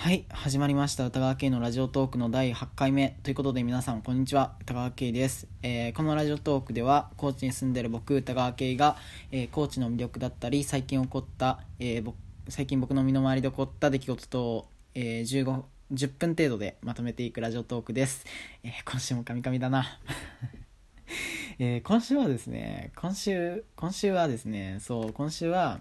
はい始まりました。歌川圭のラジオトークの第8回目。ということで皆さんこんにちは。歌川圭です、えー、このラジオトークでは高知に住んでる僕歌川圭が、えー、高知の魅力だったり最近起こった、えー、最近僕の身の回りで起こった出来事とを、え15 10分程度でまとめていくラジオトークです、え今週もカミカミだな。え今週はですね今週今週はですねそう今週は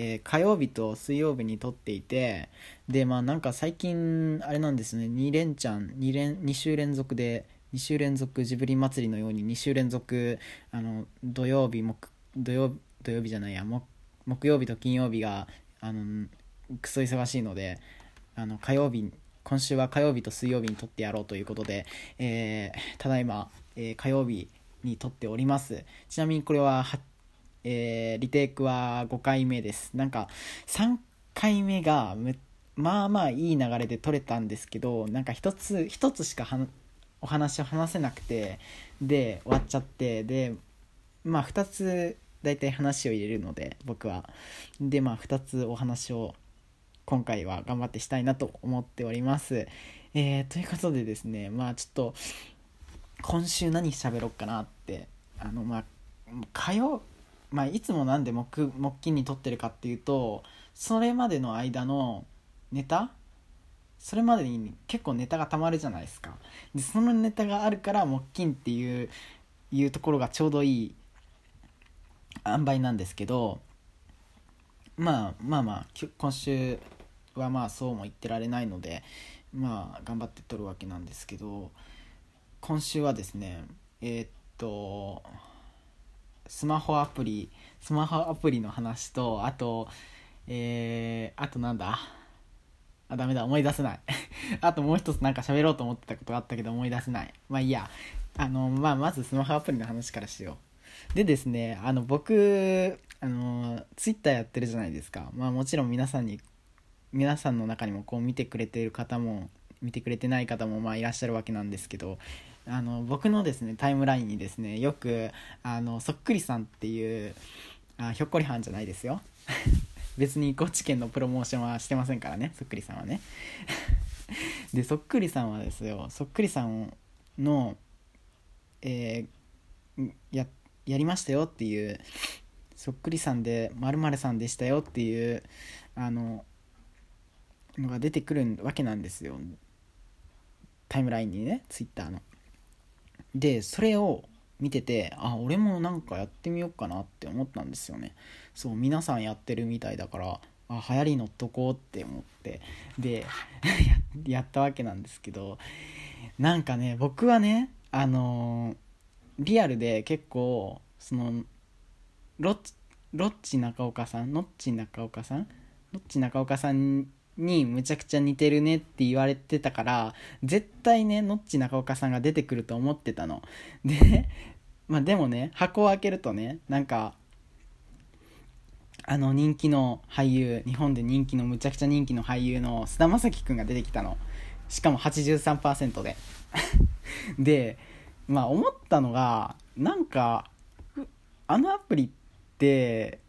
えー、火曜日と水曜日に撮っていてでまあなんか最近あれなんですね。2連チャン2連2週連続で2週連続ジブリ祭りのように2週連続あの土曜日木土曜土曜日じゃないや木曜日と金曜日があのクソ忙しいのであの火曜日今週は火曜日と水曜日に撮ってやろうということで、えー、ただいま、えー、火曜日に撮っております。ちなみにこれはえー、リテイクは5回目です。なんか、3回目がまあまあいい流れで撮れたんですけど、なんか一つ、一つしかお話を話せなくて、で、終わっちゃって、で、まあ2つ大体話を入れるので、僕は。で、まあ2つお話を今回は頑張ってしたいなと思っております。えー、ということでですね、まあちょっと、今週何喋ろうかなって、あの、まあ、火曜、まあ、いつもなんで木木金に撮ってるかっていうとそれまでの間のネタそれまでに結構ネタがたまるじゃないですか。でそのネタがあるから木金っていういうところがちょうどいい塩梅なんですけどまあまあまあ今週はまあそうも言ってられないのでまあ頑張って撮るわけなんですけど今週はですねえー、っとスマホアプリスマホアプリの話とあとえー、あとなんだ？あダメだ思い出せない。あともう一つなんか喋ろうと思ってたことがあったけど思い出せない。まあいいや。あのまあまずスマホアプリの話からしよう。でですねあの僕あのツイッターやってるじゃないですか。まあもちろん皆さんに皆さんの中にもこう見てくれてる方も見てくれてない方もまあいらっしゃるわけなんですけどあの僕のですねタイムラインにですねよくあのそっくりさんっていうあひょっこりはんじゃないですよ。別に高知県のプロモーションはしてませんからねそっくりさんはね。でそっくりさんはですよそっくりさんのえー、ややりましたよっていうそっくりさんでまるさんでしたよっていうあののが出てくるわけなんですよ。タイムラインにねツイッターの。でそれを見ててあ俺もなんかやってみようかなって思ったんですよね。そう皆さんやってるみたいだからあ流行り乗っとこうって思って。で やったわけなんですけどなんかね僕はねあのー、リアルで結構そのロッロッチ中岡さんノッチ中岡さん？ノッチ中岡さんにむちゃくちゃ似てるねって言われてたから絶対ねノッチ中岡さんが出てくると思ってたの。でまあでもね箱を開けるとねなんかあの人気の俳優日本で人気のむちゃくちゃ人気の俳優の菅田将暉くんが出てきたの。しかも83%で。でまあ思ったのがなんかあのアプリって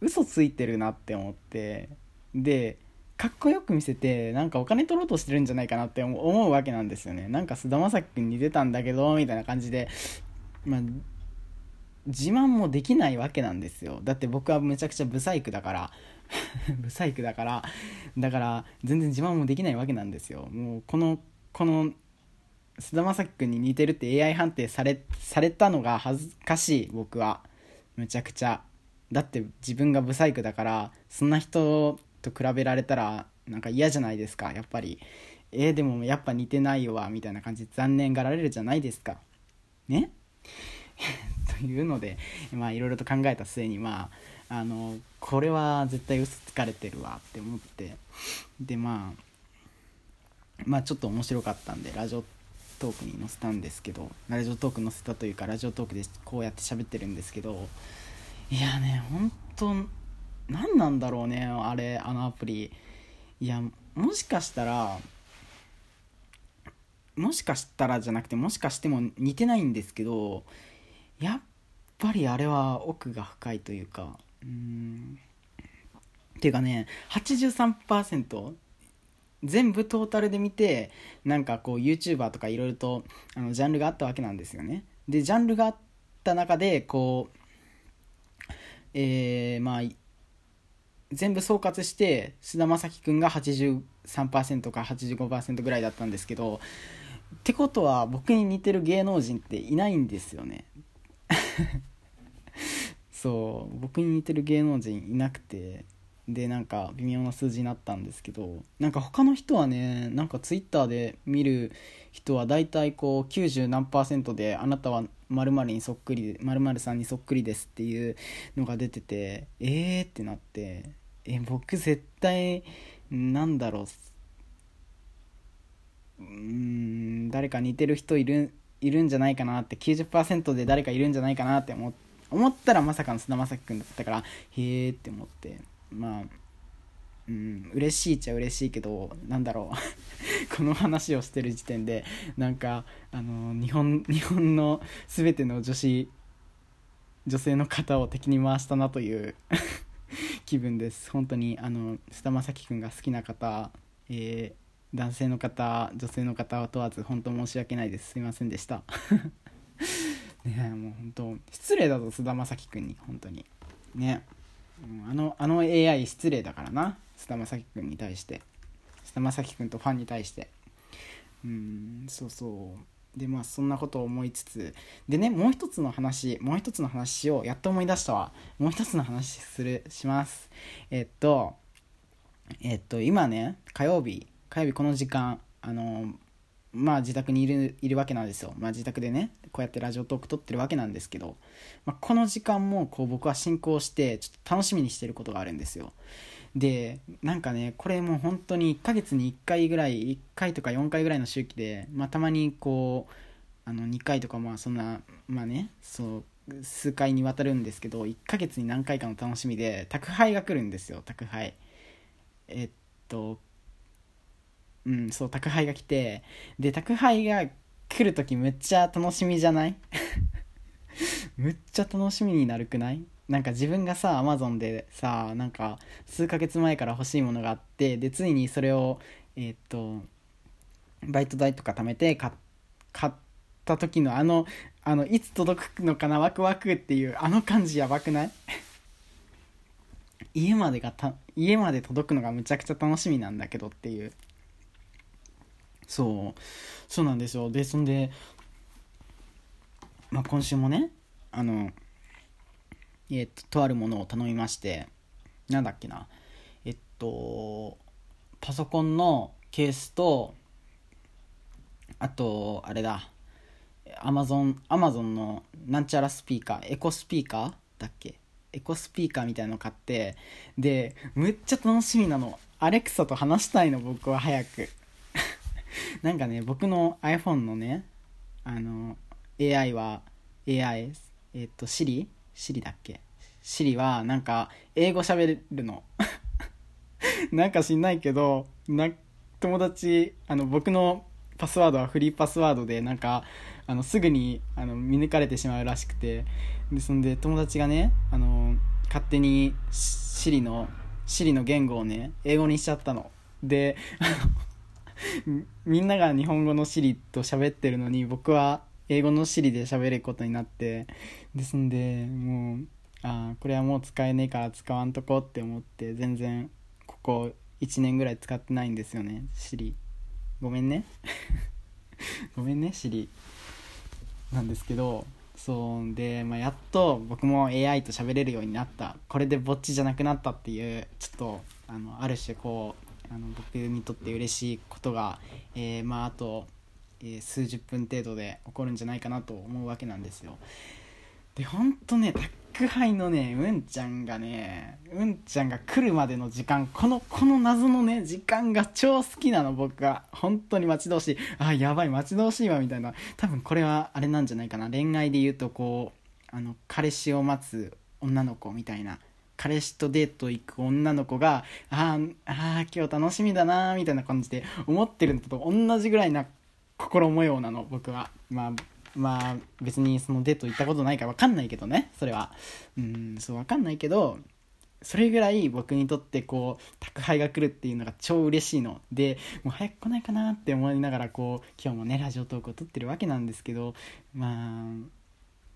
嘘ついてるなって思って。でかっこよく見せてなんかお金取ろうとしてるんじゃないかなって思うわけなんですよね。なんか菅田将暉君に出たんだけどみたいな感じでまあ自慢もできないわけなんですよ。だって僕はめちゃくちゃブサイクだから。ブサイクだから。だから全然自慢もできないわけなんですよ。もうこのこの菅田将暉君に似てるって AI 判定されされたのが恥ずかしい僕は。むちゃくちゃ。だって自分がブサイクだからそんな人と比べられたらなんか嫌じゃないですかやっぱり。えー、でもやっぱ似てないわみたいな感じで残念がられるじゃないですか。ね？というのでまあいろいろと考えた末にまああのこれは絶対嘘つかれてるわって思って。でまあまあちょっと面白かったんでラジオトークに載せたんですけどラジオトーク載せたというかラジオトークでこうやって喋ってるんですけどいやね本当何なんだろうねあれあのアプリ。いやもしかしたらもしかしたらじゃなくてもしかしても似てないんですけどやっぱりあれは奥が深いというかうん。っていうかね83%全部トータルで見てなんかこう YouTuber とかいろいろとあのジャンルがあったわけなんですよね。でジャンルがあった中でこうえー、まあ全部総括して菅田将暉君が83%か85%ぐらいだったんですけどってことは僕に似てる芸能人っていないんですよね。そう僕に似てる芸能人いなくて。でなんか微妙な数字になったんですけどなんか他の人はねなんかツイッターで見る人は大体こう90何パーセントであなたは〇〇にそっくり〇〇さんにそっくりですっていうのが出ててえーってなってえ僕絶対なんだろううん誰か似てる人いるいるんじゃないかなって90%で誰かいるんじゃないかなって思思ったらまさかの菅田将暉君だったからへえって思って。まあうん嬉しいっちゃ嬉しいけどなんだろう。この話をしてる時点でなんかあの日本日本の全ての女子女性の方を敵に回したなという 気分です。本当にあの菅田将暉君が好きな方、えー、男性の方女性の方は問わず本当申し訳ないです。すいませんでした。ねもう本当失礼だぞ菅田将暉君に。本当に。ね。あのあの AI 失礼だからな。菅田将暉君に対して。菅田将暉君とファンに対して。うんそうそう。でまあそんなことを思いつつ。でねもう一つの話もう一つの話をやっと思い出したわ。もう一つの話するします。えっとえっと今ね火曜日火曜日この時間あのまあ自宅にいるいるわけなんですよ、まあ、自宅でねこうやってラジオトーク撮ってるわけなんですけど、まあ、この時間もこう僕は進行してちょっと楽しみにしてることがあるんですよ。でなんかねこれもう本当に1ヶ月に1回ぐらい1回とか4回ぐらいの周期で、まあ、たまにこうあの2回とかまあそんなまあねそう数回にわたるんですけど1ヶ月に何回かの楽しみで宅配が来るんですよ宅配。えっとうんそう宅配が来てで宅配が来る時めっちゃ楽しみじゃない？むっちゃ楽しみになるくない？なんか自分がさアマゾンでさなんか数ヶ月前から欲しいものがあってでついにそれをえー、っとバイト代とか貯めて買った時のあのあのいつ届くのかな？ワクワクっていうあの感じやばくない？家までがた家まで届くのがむちゃくちゃ楽しみなんだけどっていう。そう。そうなんですよ。でそんで、まあ、今週もねあのえっととあるものを頼みましてなんだっけな。えっとパソコンのケースとあとあれだ。アマゾンアマゾンのなんちゃらスピーカーエコスピーカーだっけ？エコスピーカーみたいの買ってでむっちゃ楽しみなの。アレクサと話したいの僕は早く。なんかね僕の iPhone のねあの AI は AI えっと Siri? Siri だっけ？Siri はなんか英語喋るの。なんか知んないけどな友達あの僕のパスワードはフリーパスワードでなんかあのすぐにあの見抜かれてしまうらしくて。でそんで友達がねあの勝手に Siri の Siri の言語をね英語にしちゃったの。であの みんなが日本語の Siri と喋ってるのに僕は英語の Siri で喋ることになってですんでもうあこれはもう使えねえから使わんとこって思って全然ここ1年ぐらい使ってないんですよね Siri ごめんね。ごめんね Siri なんですけどそうで、まあ、やっと僕も AI と喋れるようになった。これでぼっちじゃなくなったっていうちょっとあのある種こうあの僕にとって嬉しいことが、えー、まああと、えー、数十分程度で起こるんじゃないかなと思うわけなんですよ。でほんとね宅配のねうんちゃんがねうんちゃんが来るまでの時間このこの謎のね時間が超好きなの僕が本当に待ち遠しい。あやばい待ち遠しいわみたいな。多分これはあれなんじゃないかな。恋愛で言うとこうあの彼氏を待つ女の子みたいな彼氏とデート行く女の子がああ今日楽しみだなみたいな感じで思ってるのと同じぐらいな心模様なの僕は。まあまあ別にそのデート行ったことないから分かんないけどねそれは。うんそう分かんないけどそれぐらい僕にとってこう宅配が来るっていうのが超嬉しいの。でもう早く来ないかなって思いながらこう今日もねラジオトークを撮ってるわけなんですけどまあ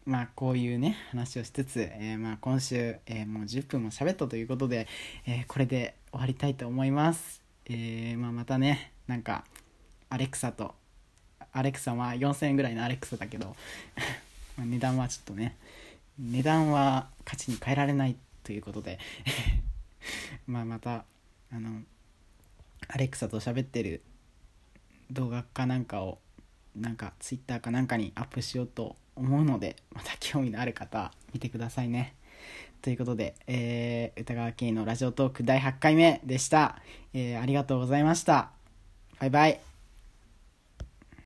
まあこういうね話をしつつ、えー、まあ今週、えー、もう10分も喋ったということで、えー、これで終わりたいと思います、えまあ、またねなんかアレクサとアレクサは4000円ぐらいのアレクサだけど 値段はちょっとね値段は価値に変えられないということで まあまたあのアレクサと喋ってる動画かなんかをなんか Twitter かなんかにアップしようと思うのでまた興味のある方見てくださいね。ということで、えー、歌川圭のラジオトーク第8回目でした、えー、ありがとうございました。バイバイ。